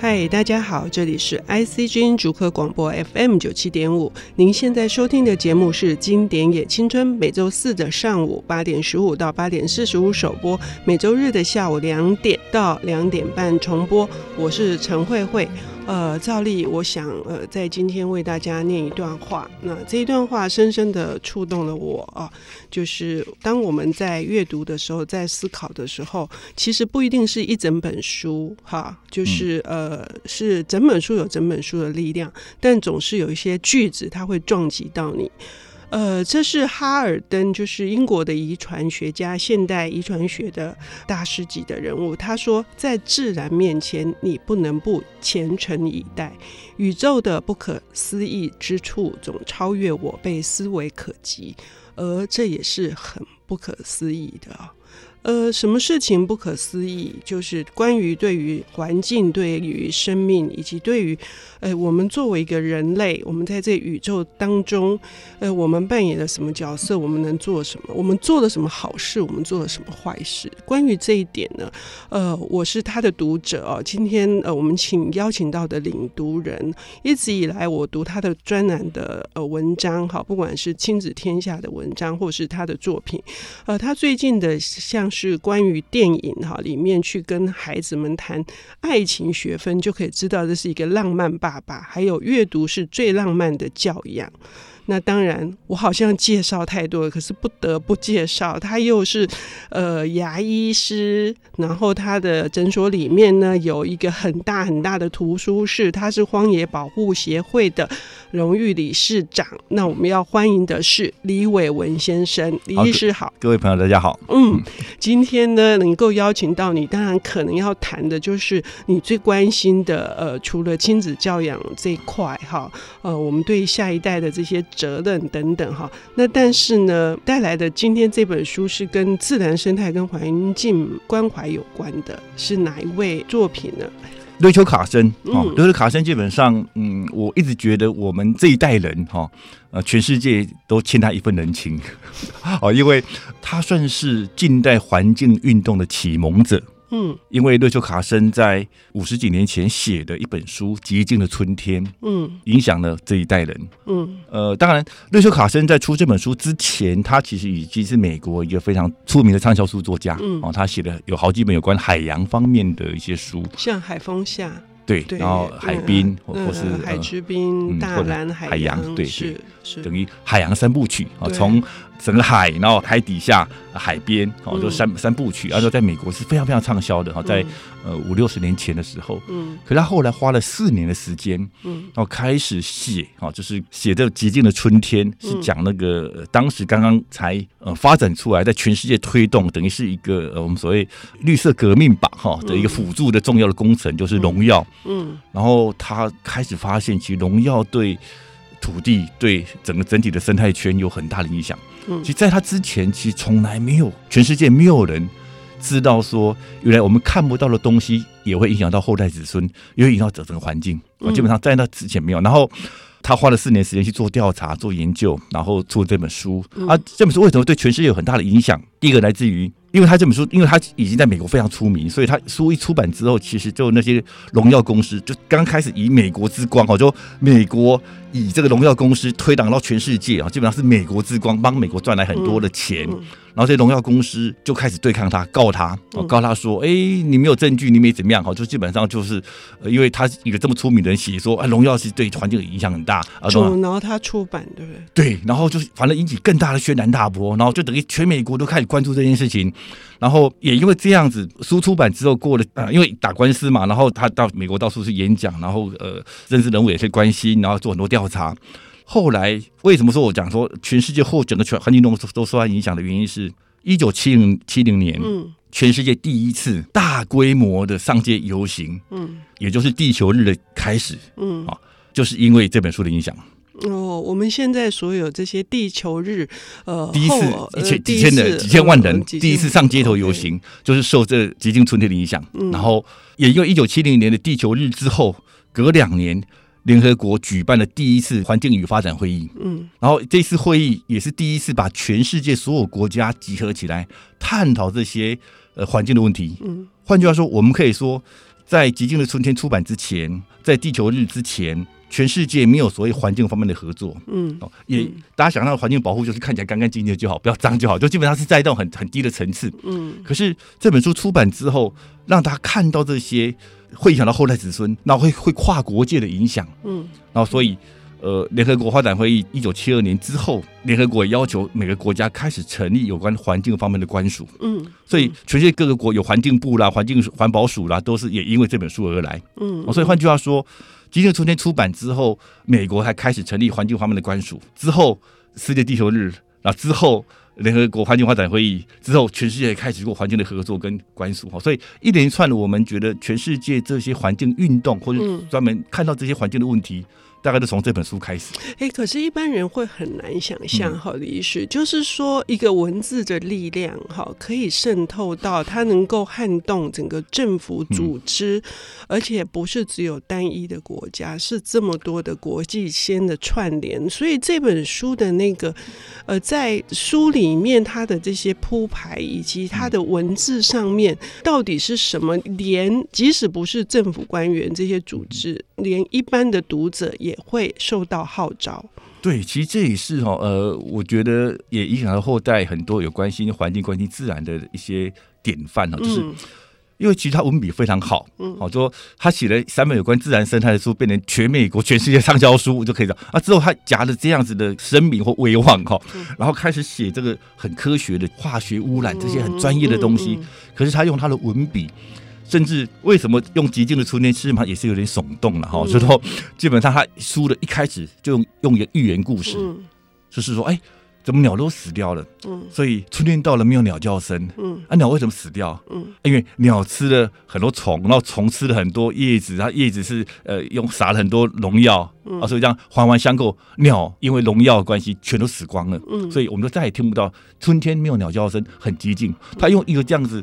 嗨，大家好，这里是 ICG 逐客广播 FM 九七点五。您现在收听的节目是《经典也青春》，每周四的上午八点十五到八点四十五首播，每周日的下午两点到两点半重播。我是陈慧慧。呃，照例，我想呃，在今天为大家念一段话。那这一段话深深的触动了我啊，就是当我们在阅读的时候，在思考的时候，其实不一定是一整本书哈，就是呃，是整本书有整本书的力量，但总是有一些句子，它会撞击到你。呃，这是哈尔登，就是英国的遗传学家，现代遗传学的大师级的人物。他说，在自然面前，你不能不虔诚以待。宇宙的不可思议之处，总超越我被思维可及，而这也是很不可思议的。呃，什么事情不可思议？就是关于对于环境、对于生命，以及对于呃，我们作为一个人类，我们在这宇宙当中，呃，我们扮演了什么角色？我们能做什么？我们做了什么好事？我们做了什么坏事？关于这一点呢，呃，我是他的读者哦。今天呃，我们请邀请到的领读人，一直以来我读他的专栏的呃文章，哈，不管是亲子天下的文章，或是他的作品，呃，他最近的像。是关于电影哈，里面去跟孩子们谈爱情学分，就可以知道这是一个浪漫爸爸。还有阅读是最浪漫的教养。那当然，我好像介绍太多了，可是不得不介绍，他又是呃牙医师，然后他的诊所里面呢有一个很大很大的图书室，他是荒野保护协会的荣誉理事长。那我们要欢迎的是李伟文先生，李医师好，各位朋友大家好。嗯，今天呢能够邀请到你，当然可能要谈的就是你最关心的，呃，除了亲子教养这一块哈，呃，我们对下一代的这些。责任等等哈，那但是呢，带来的今天这本书是跟自然生态跟环境关怀有关的，是哪一位作品呢？瑞秋卡森啊，瑞秋卡森基本上，嗯，我一直觉得我们这一代人哈，呃，全世界都欠他一份人情，哦，因为他算是近代环境运动的启蒙者。嗯，因为瑞秋卡森在五十几年前写的一本书《寂静的春天》，嗯，影响了这一代人。嗯，呃，当然，瑞秋卡森在出这本书之前，他其实已经是美国一个非常出名的畅销书作家。嗯，哦，他写的有好几本有关海洋方面的一些书，像《海风下》。对，然后海滨或或是海之滨、大蓝海洋，对，是是等于海洋三部曲啊，从整个海，然后海底下、海边，哦，就三三部曲，然后在美国是非常非常畅销的哈，在呃五六十年前的时候，嗯，可是他后来花了四年的时间，嗯，然后开始写哦，就是写的《寂静的春天》，是讲那个当时刚刚才呃发展出来，在全世界推动，等于是一个呃我们所谓绿色革命吧哈的一个辅助的重要的工程，就是农药。嗯，然后他开始发现，其实农药对土地、对整个整体的生态圈有很大的影响。嗯，其实在他之前，其实从来没有，全世界没有人知道说，原来我们看不到的东西也会影响到后代子孙，也会影响到整个环境。嗯，基本上在那之前没有。然后他花了四年时间去做调查、做研究，然后出这本书。啊，这本书为什么对全世界有很大的影响？第一个来自于。因为他这本书，因为他已经在美国非常出名，所以他书一出版之后，其实就那些荣耀公司就刚开始以美国之光哦，就美国以这个荣耀公司推广到全世界啊，基本上是美国之光，帮美国赚来很多的钱。嗯嗯然后这些农药公司就开始对抗他，告他，告他说：“哎，你没有证据，你没怎么样？哈，就基本上就是，因为他一个这么出名的人写说，啊，荣耀是对环境影响很大。啊，然后他出版，对不对？对，然后就是反正引起更大的轩然大波，然后就等于全美国都开始关注这件事情。然后也因为这样子，书出版之后过了啊，因为打官司嘛，然后他到美国到处去演讲，然后呃，认识人物也是关心，然后做很多调查。”后来为什么说我讲说全世界或整个全环境都都受他影响的原因是，一九七零七零年，嗯，全世界第一次大规模的上街游行，嗯，也就是地球日的开始，嗯，啊，就是因为这本书的影响。哦，我们现在所有这些地球日，呃，第一次一千几千的几千万人第一次上街头游行，就是受这寂静春天的影响。然后也因为一九七零年的地球日之后，隔两年。联合国举办了第一次环境与发展会议，嗯，然后这次会议也是第一次把全世界所有国家集合起来探讨这些呃环境的问题。嗯，换句话说，我们可以说，在《寂静的春天》出版之前，在地球日之前，全世界没有所谓环境方面的合作。嗯，哦，也大家想到环境保护就是看起来干干净净就好，不要脏就好，就基本上是在一种很很低的层次。嗯，可是这本书出版之后，让大家看到这些，会影响到后代子孙，那会会跨国界的影响。嗯，然后所以。呃，联合国发展会议一九七二年之后，联合国要求每个国家开始成立有关环境方面的官署。嗯，所以全世界各个国有环境部啦、环境环保署啦，都是也因为这本书而来。嗯，所以换句话说，《寂静春天》出版之后，美国还开始成立环境方面的官署。之后，世界地球日，然后之后联合国环境发展会议之后，全世界开始做环境的合作跟官署。哈，所以一连串的，我们觉得全世界这些环境运动，或者专门看到这些环境的问题。大概是从这本书开始。哎、欸，可是，一般人会很难想象，哈，李医师，就是说，一个文字的力量，哈，可以渗透到它能够撼动整个政府组织，而且不是只有单一的国家，是这么多的国际间的串联。所以这本书的那个，呃，在书里面它的这些铺排以及它的文字上面，到底是什么？连即使不是政府官员这些组织，连一般的读者也。也会受到号召，对，其实这也是哈，呃，我觉得也影响到后代很多有关心环境、关心自然的一些典范哦，就是因为其实他文笔非常好，嗯，好说他写了三本有关自然生态的书，变成全美国、全世界畅销书就可以讲啊。之后他夹着这样子的声明或威望哈，然后开始写这个很科学的化学污染这些很专业的东西，可是他用他的文笔。甚至为什么用极静的春天是吗？也是有点耸动了哈。所以说，基本上他书的一开始就用用一个寓言故事，就是说，哎，怎么鸟都死掉了？嗯，所以春天到了没有鸟叫声。嗯，啊，鸟为什么死掉？嗯，因为鸟吃了很多虫，然后虫吃了很多叶子，它叶子是呃用撒了很多农药，啊，所以这样环环相扣，鸟因为农药的关系全都死光了。嗯，所以我们就再也听不到春天没有鸟叫声，很激进。他用一个这样子。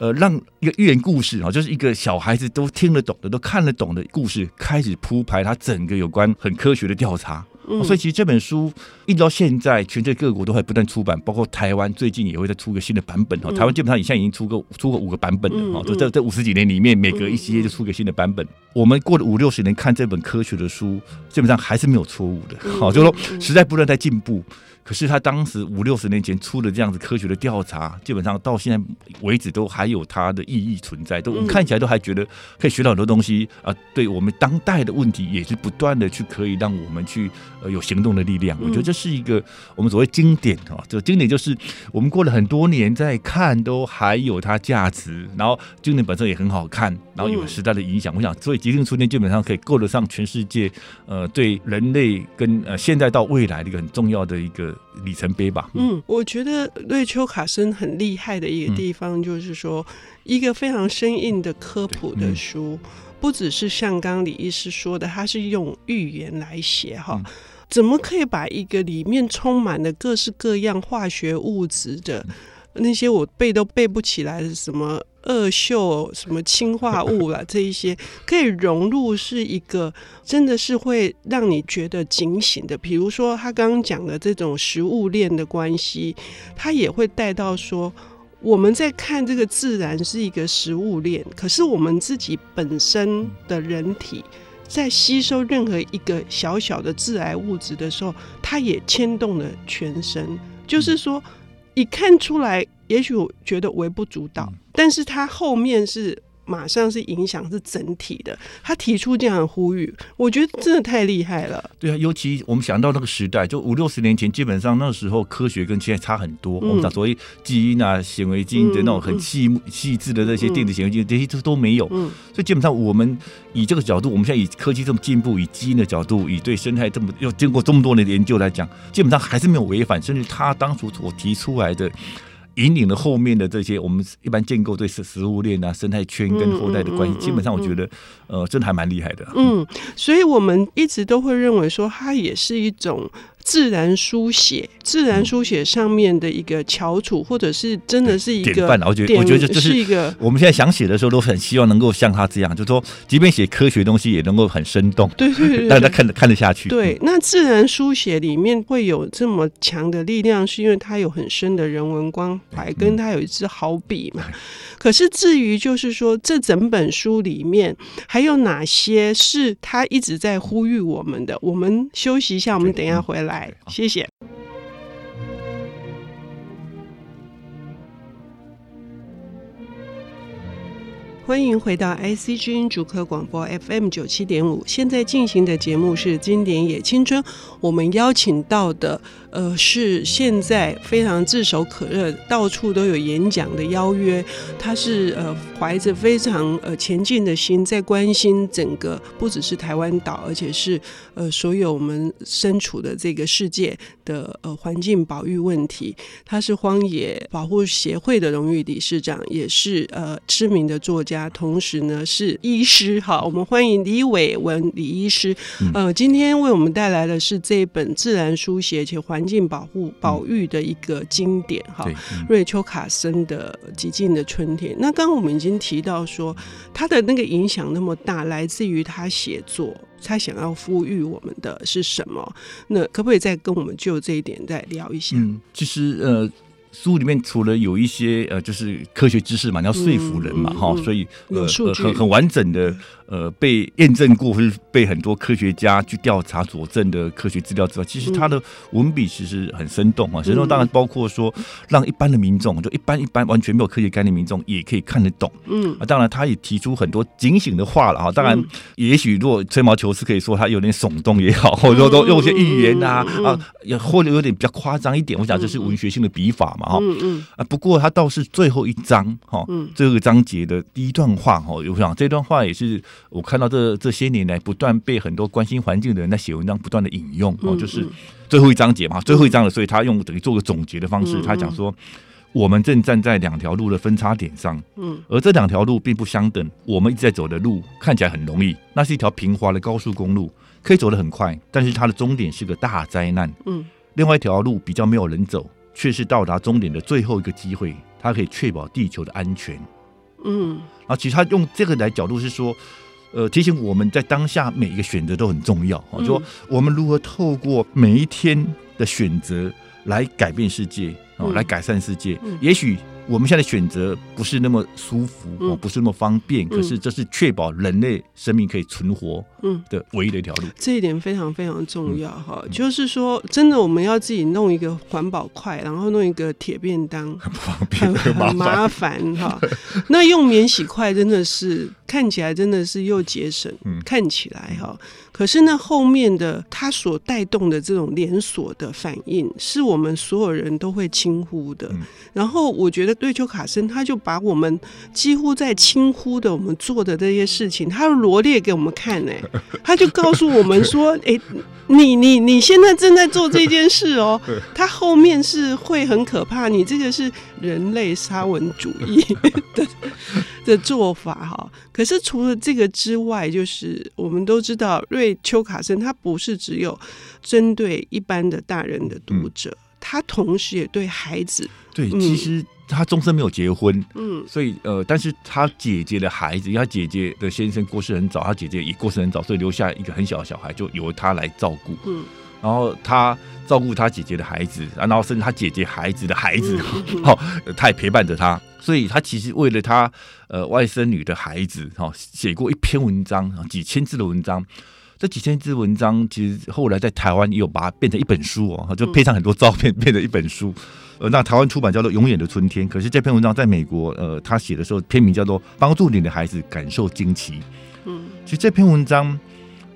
呃，让一个寓言故事啊，就是一个小孩子都听得懂的、都看得懂的故事，开始铺排他整个有关很科学的调查。嗯，所以其实这本书一直到现在，全世界各国都还不断出版，包括台湾最近也会再出个新的版本。哈，台湾基本上现在已经出过出过五个版本了。哈，就在这五十几年里面，每隔一些就出个新的版本。我们过了五六十年看这本科学的书，基本上还是没有错误的。好，就是说时代不断在进步。可是他当时五六十年前出的这样子科学的调查，基本上到现在为止都还有它的意义存在，都我们看起来都还觉得可以学到很多东西啊。对我们当代的问题，也是不断的去可以让我们去呃有行动的力量。我觉得这是一个我们所谓经典啊，这个经典就是我们过了很多年再看都还有它价值。然后经典本身也很好看，然后有时代的影响。我想，所以《寂静春天》基本上可以够得上全世界呃对人类跟呃现在到未来的一个很重要的一个。里程碑吧。嗯，我觉得瑞秋卡森很厉害的一个地方，就是说一个非常生硬的科普的书，不只是像刚李医师说的，他是用寓言来写哈，怎么可以把一个里面充满了各式各样化学物质的那些我背都背不起来的什么？二溴什么氢化物啦，这一些可以融入，是一个真的是会让你觉得警醒的。比如说他刚刚讲的这种食物链的关系，他也会带到说，我们在看这个自然是一个食物链，可是我们自己本身的人体在吸收任何一个小小的致癌物质的时候，它也牵动了全身。就是说，一看出来。也许我觉得微不足道，但是他后面是马上是影响是整体的。他提出这样的呼吁，我觉得真的太厉害了。对啊，尤其我们想到那个时代，就五六十年前，基本上那时候科学跟现在差很多。嗯、我们讲所谓基因啊、显微镜的那种很细细致的那些电子显微镜，这些都都没有。嗯，所以基本上我们以这个角度，我们现在以科技这么进步，以基因的角度，以对生态这么又经过这么多年的研究来讲，基本上还是没有违反，甚至他当初所提出来的。引领了后面的这些，我们一般建构对食食物链啊、生态圈跟后代的关系，基本上我觉得，呃，真的还蛮厉害的。嗯，所以我们一直都会认为说，它也是一种自然书写，自然书写上面的一个翘楚，或者是真的是一个典范。我觉得，我觉得这是一个我们现在想写的时候，都很希望能够像他这样，就是说，即便写科学东西，也能够很生动，对对对，大家看得看得下去。对，那自然书写里面会有这么强的力量，是因为它有很深的人文关怀，跟它有一支好笔嘛。可是至于就是说，这整本书里面还有哪些是他一直在呼吁我们的？我们休息一下，我们等一下回来，谢谢。欢迎回到 ICG 主客广播 FM 九七点五，现在进行的节目是《经典也青春》，我们邀请到的。呃，是现在非常炙手可热，到处都有演讲的邀约。他是呃怀着非常呃前进的心，在关心整个不只是台湾岛，而且是呃所有我们身处的这个世界的呃环境保育问题。他是荒野保护协会的荣誉理事长，也是呃知名的作家，同时呢是医师。好，我们欢迎李伟文李医师。呃，今天为我们带来的是这一本自然书写且环。境保护保育的一个经典哈，嗯、瑞秋卡森的《寂静的春天》。那刚刚我们已经提到说，他的那个影响那么大，来自于他写作，他想要呼吁我们的是什么？那可不可以再跟我们就这一点再聊一下？嗯，其实呃，书里面除了有一些呃，就是科学知识嘛，你要说服人嘛，哈、嗯嗯嗯，所以呃，很很完整的。呃，被验证过或是被很多科学家去调查佐证的科学资料之外，其实他的文笔其实很生动啊。生动当然包括说，让一般的民众，就一般一般完全没有科学概念民众也可以看得懂。嗯啊，当然他也提出很多警醒的话了哈。当然，也许如果吹毛求疵，可以说他有点耸动也好，或者说都用一些预言啊啊，也或者有点比较夸张一点。我想这是文学性的笔法嘛哈。嗯嗯。啊，不过他倒是最后一章哈，这个章节的第一段话哈，我想这段话也是。我看到这这些年来不断被很多关心环境的人在写文章，不断的引用哦，就是最后一章节嘛，最后一章了，所以他用等于做个总结的方式，他讲说我们正站在两条路的分叉点上，嗯，而这两条路并不相等，我们一直在走的路看起来很容易，那是一条平滑的高速公路，可以走得很快，但是它的终点是个大灾难，嗯，另外一条路比较没有人走，却是到达终点的最后一个机会，它可以确保地球的安全，嗯，然后其实他用这个来角度是说。呃，提醒我们在当下每一个选择都很重要啊，就说我们如何透过每一天的选择来改变世界哦，来改善世界，也许。我们现在的选择不是那么舒服，我，不是那么方便，可是这是确保人类生命可以存活的唯一的一条路。这一点非常非常重要哈，就是说，真的我们要自己弄一个环保筷，然后弄一个铁便当，很不方便，很麻烦哈。那用免洗筷真的是看起来真的是又节省，看起来哈。可是那后面的它所带动的这种连锁的反应，是我们所有人都会轻忽的。然后我觉得瑞秋卡森他就把我们几乎在轻忽的我们做的这些事情，他罗列给我们看，哎，他就告诉我们说，哎，你你你现在正在做这件事哦，他后面是会很可怕，你这个是人类沙文主义的的做法哈。可是除了这个之外，就是我们都知道瑞。秋卡森他不是只有针对一般的大人的读者，嗯、他同时也对孩子。对，嗯、其实他终身没有结婚，嗯，所以呃，但是他姐姐的孩子，因为他姐姐的先生过世很早，他姐姐也过世很早，所以留下一个很小的小孩，就由他来照顾。嗯，然后他照顾他姐姐的孩子，然后甚至他姐姐孩子的孩子，好、嗯哦，他也陪伴着他。所以他其实为了他呃外甥女的孩子，哈、哦，写过一篇文章，几千字的文章。这几千字文章，其实后来在台湾也有把它变成一本书哦，就配上很多照片，变成一本书。呃，那台湾出版叫做《永远的春天》，可是这篇文章在美国，呃，他写的时候篇名叫做《帮助你的孩子感受惊奇》。嗯，其实这篇文章，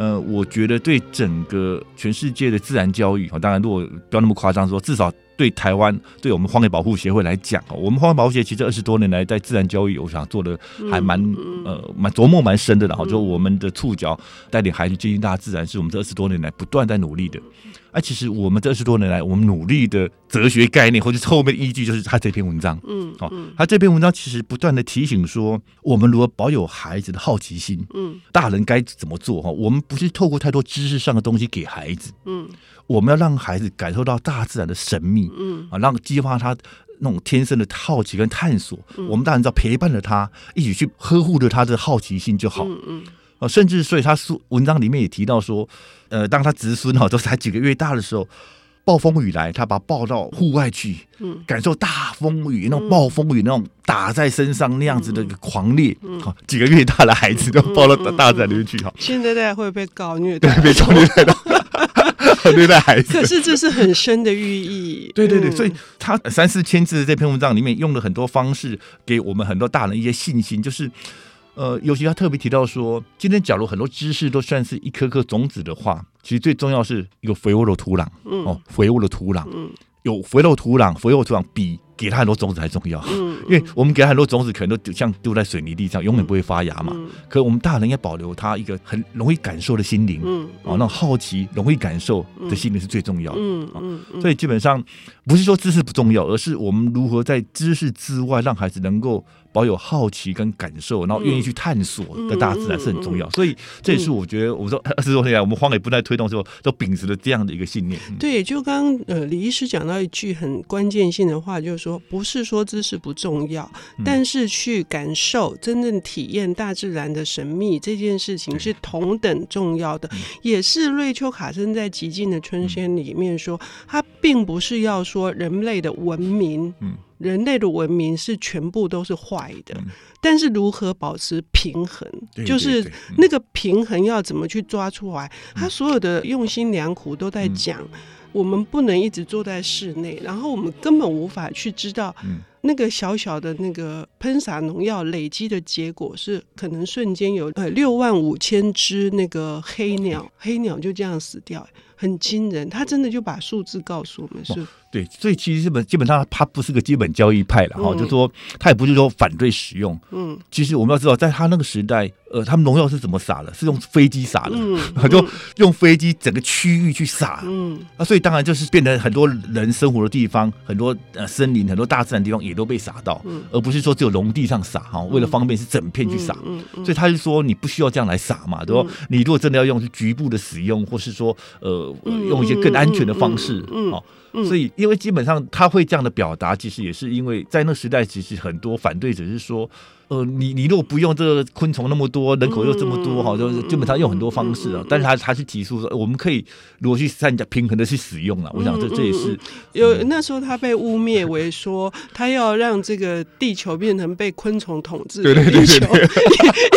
呃，我觉得对整个全世界的自然教育，当然如果不要那么夸张说，至少。对台湾，对我们荒野保护协会来讲，我们荒野保护协会其实二十多年来在自然教育，我想做的还蛮呃蛮琢磨蛮深的。然后就我们的触角带领孩子接近大自然，是我们这二十多年来不断在努力的。啊，其实我们这二十多年来，我们努力的哲学概念，或者是后面的依据，就是他这篇文章。嗯，好、哦，他这篇文章其实不断的提醒说，我们如何保有孩子的好奇心。嗯，大人该怎么做？哈，我们不是透过太多知识上的东西给孩子。嗯，我们要让孩子感受到大自然的神秘。嗯，啊，让激发他那种天生的好奇跟探索。嗯、我们大人只要陪伴着他，一起去呵护着他的好奇心就好。嗯嗯。啊，甚至所以他书文章里面也提到说，呃，当他侄孙哈都才几个月大的时候，暴风雨来，他把他抱到户外去，嗯，感受大风雨那种暴风雨那种打在身上那样子的一个狂烈，好，几个月大的孩子都抱到大自然里面去哈。现在大家会被告虐待，对，被搞虐待的，虐待孩子。可是这是很深的寓意。对对对，所以他三四千字的这篇文章里面用了很多方式，给我们很多大人一些信心，就是。呃，尤其他特别提到说，今天假如很多知识都算是一颗颗种子的话，其实最重要是一个肥沃的土壤，嗯、哦，肥沃的土壤，嗯、有肥沃土壤，肥沃土壤比给他很多种子还重要，嗯，因为我们给他很多种子，可能都像丢在水泥地上，永远不会发芽嘛。嗯、可我们大人应该保留他一个很容易感受的心灵，嗯，哦，那种好奇、容易感受的心灵是最重要的，嗯嗯，嗯，所以基本上不是说知识不重要，而是我们如何在知识之外，让孩子能够。保有好奇跟感受，然后愿意去探索的大自然是很重要，所以这也是我觉得，我说 二十多年来，我们荒野不再推动之后，都秉持了这样的一个信念。对，就刚刚呃李医师讲到一句很关键性的话，就是说不是说知识不重要，但是去感受、真正体验大自然的神秘这件事情是同等重要的。也是瑞秋卡森在《寂静的春天》里面说，他并不是要说人类的文明，嗯。人类的文明是全部都是坏的，嗯、但是如何保持平衡，对对对，就是那个平衡要怎么去抓出来？嗯、他所有的用心良苦都在讲，嗯、我们不能一直坐在室内，然后我们根本无法去知道，那个小小的那个喷洒农药累积的结果是可能瞬间有呃六万五千只那个黑鸟，黑鸟就这样死掉，很惊人。他真的就把数字告诉我们是。对，所以其实基本基本上他不是个基本交易派了哈，嗯、就是说他也不是说反对使用。嗯，其实我们要知道，在他那个时代，呃，他们农药是怎么撒的？是用飞机撒的，嗯嗯、就用飞机整个区域去撒。嗯，啊，所以当然就是变得很多人生活的地方，很多呃森林、很多大自然的地方也都被撒到，嗯、而不是说只有农地上撒哈。为了方便是整片去撒，嗯嗯嗯、所以他就说你不需要这样来撒嘛，对吧？嗯、你如果真的要用是局部的使用，或是说呃用一些更安全的方式，哦。所以，因为基本上他会这样的表达，其实也是因为在那时代，其实很多反对者是说。呃，你你如果不用这个昆虫那么多，人口又这么多哈，就是基本上用很多方式啊。但是他他是提出说，我们可以如果去善加平衡的去使用了。我想这这也是有那时候他被污蔑为说 他要让这个地球变成被昆虫统治的地球，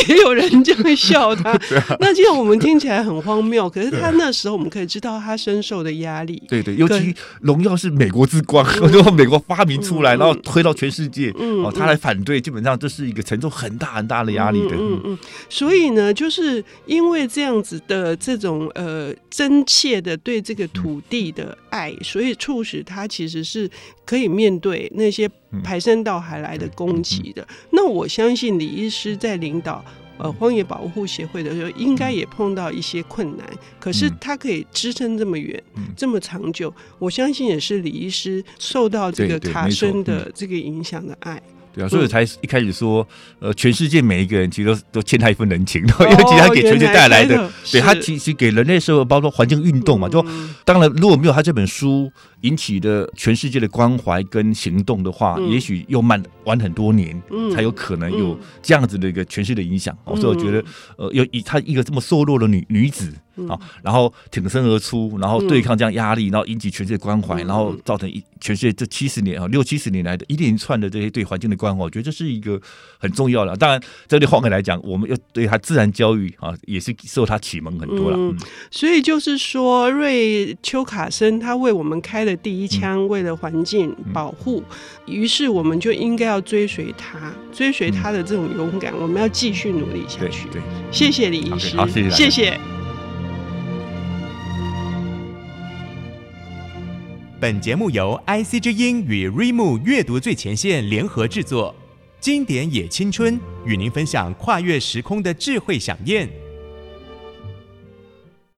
也 也有人这样笑他。那这样我们听起来很荒谬，可是他那时候我们可以知道他深受的压力。对对，尤其荣耀是美国之光，然后美国发明出来，然后推到全世界，哦，他来反对，基本上这是一个。承受很大很大的压力的，嗯嗯，所以呢，就是因为这样子的这种呃真切的对这个土地的爱，所以促使他其实是可以面对那些排山倒海来的攻击的。那我相信李医师在领导呃荒野保护协会的时候，应该也碰到一些困难，可是他可以支撑这么远，这么长久，我相信也是李医师受到这个卡森的这个影响的爱。对啊，所以才一开始说，呃，全世界每一个人其实都都欠他一份人情，因为其实他给全世界带来的，哦、对他其实给人类社会，包括环境运动嘛，就当然如果没有他这本书引起的全世界的关怀跟行动的话，嗯、也许又慢晚很多年，嗯、才有可能有这样子的一个全世界的影响。嗯、所以我觉得，呃，有以她一个这么瘦弱的女女子。啊，然后挺身而出，然后对抗这样压力，然后引起全世界关怀，然后造成一全世界这七十年啊六七十年来的一连串的这些对环境的关怀，我觉得这是一个很重要的。当然，这对荒野来讲，我们要对她自然教育啊，也是受她启蒙很多了。嗯，所以就是说，瑞秋卡森他为我们开了第一枪，为了环境保护，于是我们就应该要追随他，追随他的这种勇敢，我们要继续努力下去。对，谢谢李医师，好，谢谢，谢谢。本节目由 IC 之音与瑞木阅读最前线联合制作，经典也青春与您分享跨越时空的智慧饗宴。